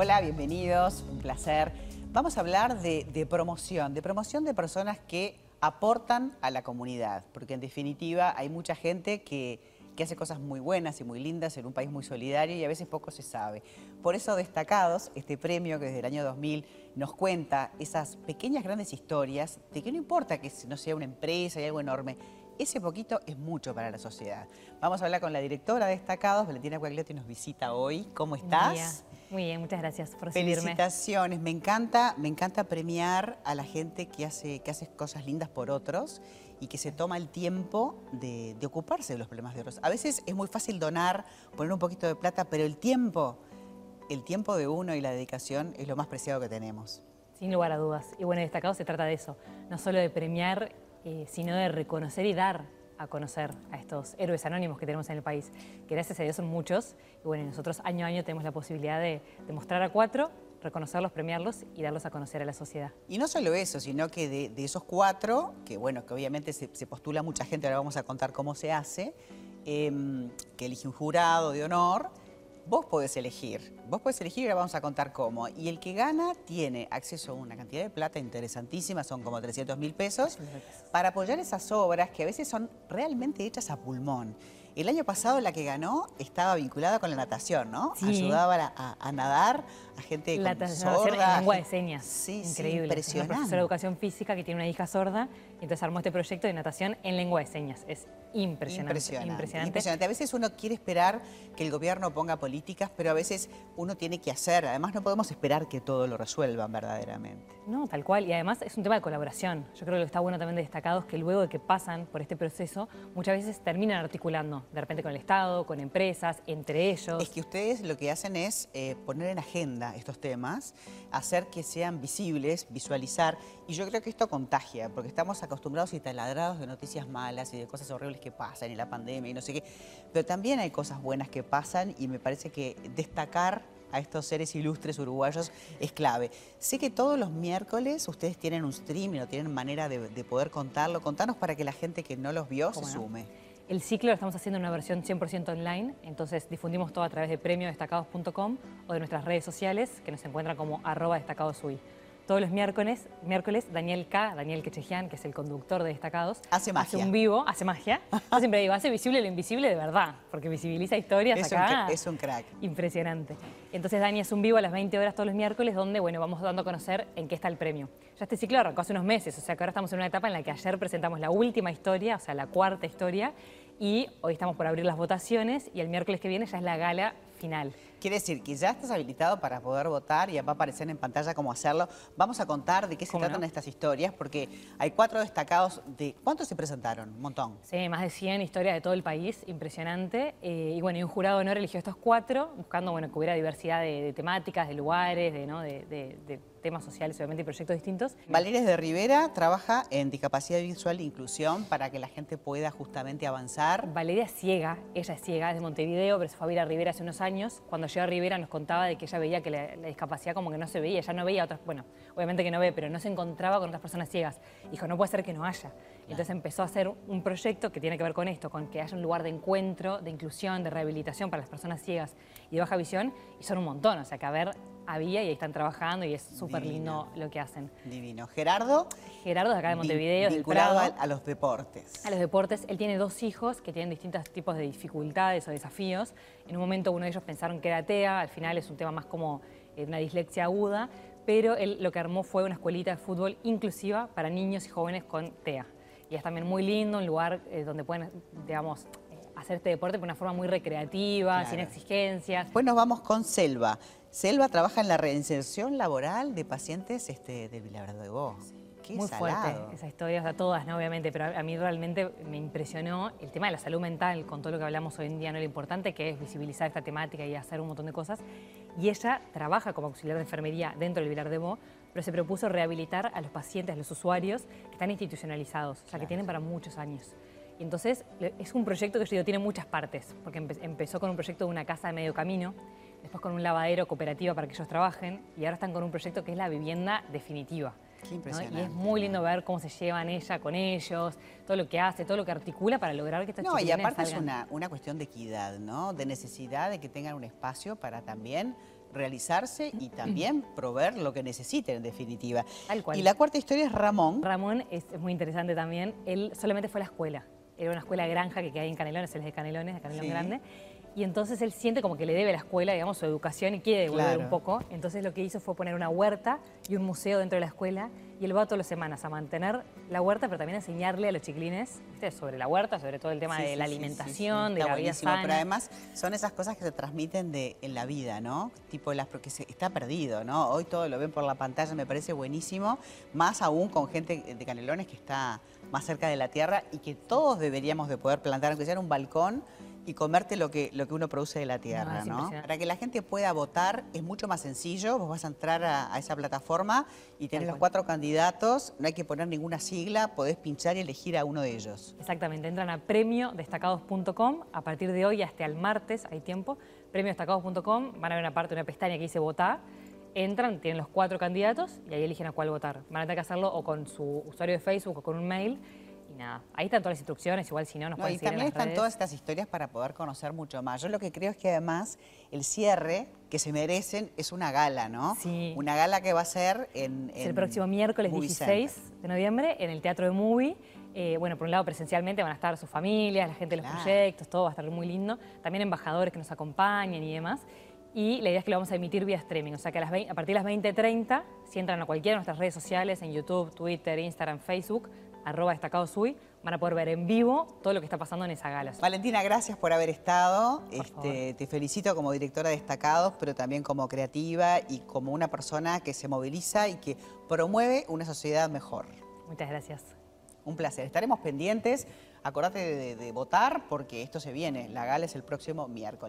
Hola, bienvenidos, un placer. Vamos a hablar de, de promoción, de promoción de personas que aportan a la comunidad, porque en definitiva hay mucha gente que, que hace cosas muy buenas y muy lindas en un país muy solidario y a veces poco se sabe. Por eso destacados, este premio que desde el año 2000 nos cuenta esas pequeñas grandes historias de que no importa que no sea una empresa y algo enorme, ese poquito es mucho para la sociedad. Vamos a hablar con la directora de Destacados, Valentina Cuagliotti nos visita hoy. ¿Cómo estás? Muy bien, muchas gracias por recibirme. Felicitaciones, me encanta, me encanta premiar a la gente que hace, que hace cosas lindas por otros y que se toma el tiempo de, de ocuparse de los problemas de otros. A veces es muy fácil donar, poner un poquito de plata, pero el tiempo, el tiempo de uno y la dedicación es lo más preciado que tenemos. Sin lugar a dudas. Y bueno, destacado se trata de eso, no solo de premiar eh, sino de reconocer y dar a conocer a estos héroes anónimos que tenemos en el país, que gracias a Dios son muchos, y bueno, nosotros año a año tenemos la posibilidad de, de mostrar a cuatro, reconocerlos, premiarlos y darlos a conocer a la sociedad. Y no solo eso, sino que de, esos cuatro, que bueno, que obviamente se, postula mucha gente, ahora vamos a contar cómo se hace, eh, que elige un jurado de honor, vos podés elegir. Vos podés elegir y ahora vamos a contar cómo. Y el que gana tiene acceso a una cantidad de plata interesantísima, son como 300 mil pesos, para apoyar esas obras que a veces son realmente hechas a pulmón. El año pasado la que ganó estaba vinculada con la natación, ¿no? Sí. Ayudaba a, a, nadar a gente la con sorda. en lengua de señas. Sí, Increíble. Sí, impresionante. Una profesora de educación física que tiene una hija sorda entonces armó este proyecto de natación en lengua de señas. Es impresionante. Impresionante. Impresionante. impresionante. A veces uno quiere esperar que el gobierno ponga políticas, pero a veces uno tiene que hacer. Además no podemos esperar que todo lo resuelvan verdaderamente. No, tal cual. Y además es un tema de colaboración. Yo creo que lo que está bueno también de destacado es que luego de que pasan por este proceso, muchas veces terminan articulando, de repente con el Estado, con empresas, entre ellos. Es que ustedes lo que hacen es eh, poner en agenda estos temas, hacer que sean visibles, visualizar. Y yo creo que esto contagia, porque estamos acostumbrados y taladrados de noticias malas y de cosas horribles que pasan y la pandemia y no sé qué. Pero también hay cosas buenas que pasan y me parece que destacar a estos seres ilustres uruguayos es clave. Sé que todos los miércoles ustedes tienen un stream y no tienen manera de, de poder contarlo. Contanos para que la gente que no los vio se no? sume. El ciclo lo estamos haciendo en una versión 100% online, entonces difundimos todo a través de premiodestacados.com o de nuestras redes sociales que nos encuentran como arroba destacadosui. Todos los miércoles, miércoles, Daniel K., Daniel Quechejian, que es el conductor de Destacados, hace magia. Hace un vivo, hace magia. Yo siempre digo, hace visible lo invisible de verdad, porque visibiliza historias es acá. Un, es un crack. Impresionante. Entonces Dani es un vivo a las 20 horas todos los miércoles, donde bueno, vamos dando a conocer en qué está el premio. Ya este ciclo arrancó hace unos meses, o sea que ahora estamos en una etapa en la que ayer presentamos la última historia, o sea, la cuarta historia, y hoy estamos por abrir las votaciones y el miércoles que viene ya es la gala final. Quiere decir que ya estás habilitado para poder votar y va a aparecer en pantalla cómo hacerlo. Vamos a contar de qué se tratan no? estas historias, porque hay cuatro destacados de... ¿Cuántos se presentaron? Un montón. Sí, más de 100 historias de todo el país, impresionante. Eh, y bueno, y un jurado de honor eligió estos cuatro, buscando bueno, que hubiera diversidad de, de temáticas, de lugares, de, ¿no? de temas sociales, obviamente, y proyectos distintos. Valeria de Rivera trabaja en discapacidad visual e inclusión para que la gente pueda justamente avanzar. Valeria es ciega, ella es ciega, es de Montevideo, pero se fue a vivir a Rivera hace unos años. Cuando llegó a Rivera nos contaba de que ella veía que la, la, discapacidad como que no se veía, ella no veía otras, bueno, obviamente que no ve, pero no se encontraba con otras personas ciegas. Dijo, no puede ser que no haya. Entonces empezó a hacer un proyecto que tiene que ver con esto, con que haya un lugar de encuentro, de inclusión, de rehabilitación para las personas ciegas y de baja visión, y son un montón, o sea que a ver, había y ahí están trabajando y es súper lindo lo que hacen. Divino. Gerardo. Gerardo de acá de Montevideo. Vinculado a, a, los deportes. A los deportes. Él tiene dos hijos que tienen distintos tipos de dificultades o desafíos. En un momento uno de ellos pensaron que era TEA, al final es un tema más como eh, una dislexia aguda, pero él lo que armó fue una escuelita de fútbol inclusiva para niños y jóvenes con TEA. Y es también muy lindo, un lugar eh, donde pueden, digamos, hacer este deporte de una forma muy recreativa, claro. sin exigencias. Después nos vamos con Selva. Selva trabaja en la reinserción laboral de pacientes este, del de Vos. Sí. Qué Muy salado. fuerte esa historia, o sea, todas, ¿no? obviamente, pero a mí realmente me impresionó el tema de la salud mental, con todo lo que hablamos hoy en día, ¿no? lo importante que es visibilizar esta temática y hacer un montón de cosas. Y ella trabaja como auxiliar de enfermería dentro del Vilar de Bo, pero se propuso rehabilitar a los pacientes, a los usuarios que están institucionalizados, o sea, que tienen para muchos años. Y entonces es un proyecto que yo digo, tiene muchas partes, porque empe empezó con un proyecto de una casa de medio camino, después con un lavadero cooperativa para que ellos trabajen, y ahora están con un proyecto que es la vivienda definitiva. Qué impresionante. ¿no? Y es muy lindo ver cómo se llevan ella con ellos, todo lo que hace, todo lo que articula para lograr que estas No, y aparte salgan. es una, una cuestión de equidad, ¿no? De necesidad de que tengan un espacio para también realizarse y también proveer lo que necesiten, en definitiva. Tal cual. Y la cuarta historia es Ramón. Ramón es, es muy interesante también. Él solamente fue a la escuela. Era una escuela granja que queda ahí en Canelones, él es de Canelones, de Canelón Sí. Grande. Y entonces él siente como que le debe a la escuela, digamos, su educación y quiere devolver Claro. un poco. Entonces lo que hizo fue poner una huerta y un museo dentro de la escuela. Y él va todas las semanas a mantener la huerta, pero también a enseñarle a los chiquilines ¿viste? sobre la huerta, sobre todo el tema Sí, de sí, la alimentación, sí. de Está la vida sana. Pero además son esas cosas que se transmiten de, en la vida, ¿no? Tipo las porque se- está perdido, ¿no? Hoy todo lo ven por la pantalla, me parece buenísimo, más aún con gente de Canelones que está más cerca de la tierra y que todos deberíamos de poder plantar, aunque sea en un balcón, y comerte lo que, lo que uno produce de la tierra, ¿no? Para que la gente pueda votar es mucho más sencillo, vos vas a entrar a, a esa plataforma y tenés Tal los cual. cuatro candidatos, no hay que poner ninguna sigla, podés pinchar y elegir a uno de ellos. Exactamente, entran a premiodestacados.com, a partir de hoy hasta el martes hay tiempo, premiodestacados.com, van a ver una parte, una pestaña que dice votar, entran, tienen los cuatro candidatos y ahí eligen a cuál votar. Van a tener que hacerlo o con su usuario de Facebook o con un mail nada, ahí están todas las instrucciones, igual si no nos No, pueden y seguir en también las están redes. todas estas historias para poder conocer mucho más. Yo lo que creo es que además el cierre que se merecen es una gala, ¿no? Sí. Una gala que va a ser en... Es el en próximo miércoles Movie 16 Center. de noviembre en el Teatro de Movie. Eh, bueno, por un lado presencialmente van a estar sus familias, la gente de los Claro. proyectos, todo va a estar muy lindo. También embajadores que nos acompañen y demás. Y la idea es que lo vamos a emitir vía streaming, o sea que a, las 20 a partir de las 20.30, si entran a cualquiera de nuestras redes sociales, en YouTube, Twitter, Instagram, Facebook, arroba destacadosui, van a poder ver en vivo todo lo que está pasando en esa gala. Valentina, gracias por haber estado. Por Este, te felicito como directora de Destacados, pero también como creativa y como una persona que se moviliza y que promueve una sociedad mejor. Muchas gracias. Un placer. Estaremos pendientes. Acordate de- de votar porque esto se viene. La gala es el próximo miércoles.